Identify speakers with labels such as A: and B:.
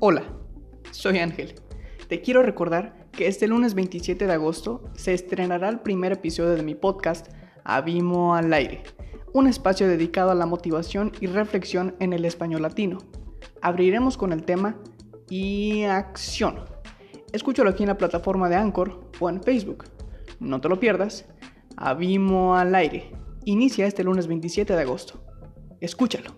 A: Hola, soy Ángel. Te quiero recordar que este lunes 27 de agosto se estrenará el primer episodio de mi podcast Abimo al aire, un espacio dedicado a la motivación y reflexión en el español latino. Abriremos con el tema y acción. Escúchalo aquí en la plataforma de Anchor o en Facebook. No te lo pierdas. Abimo al aire. Inicia este lunes 27 de agosto. Escúchalo.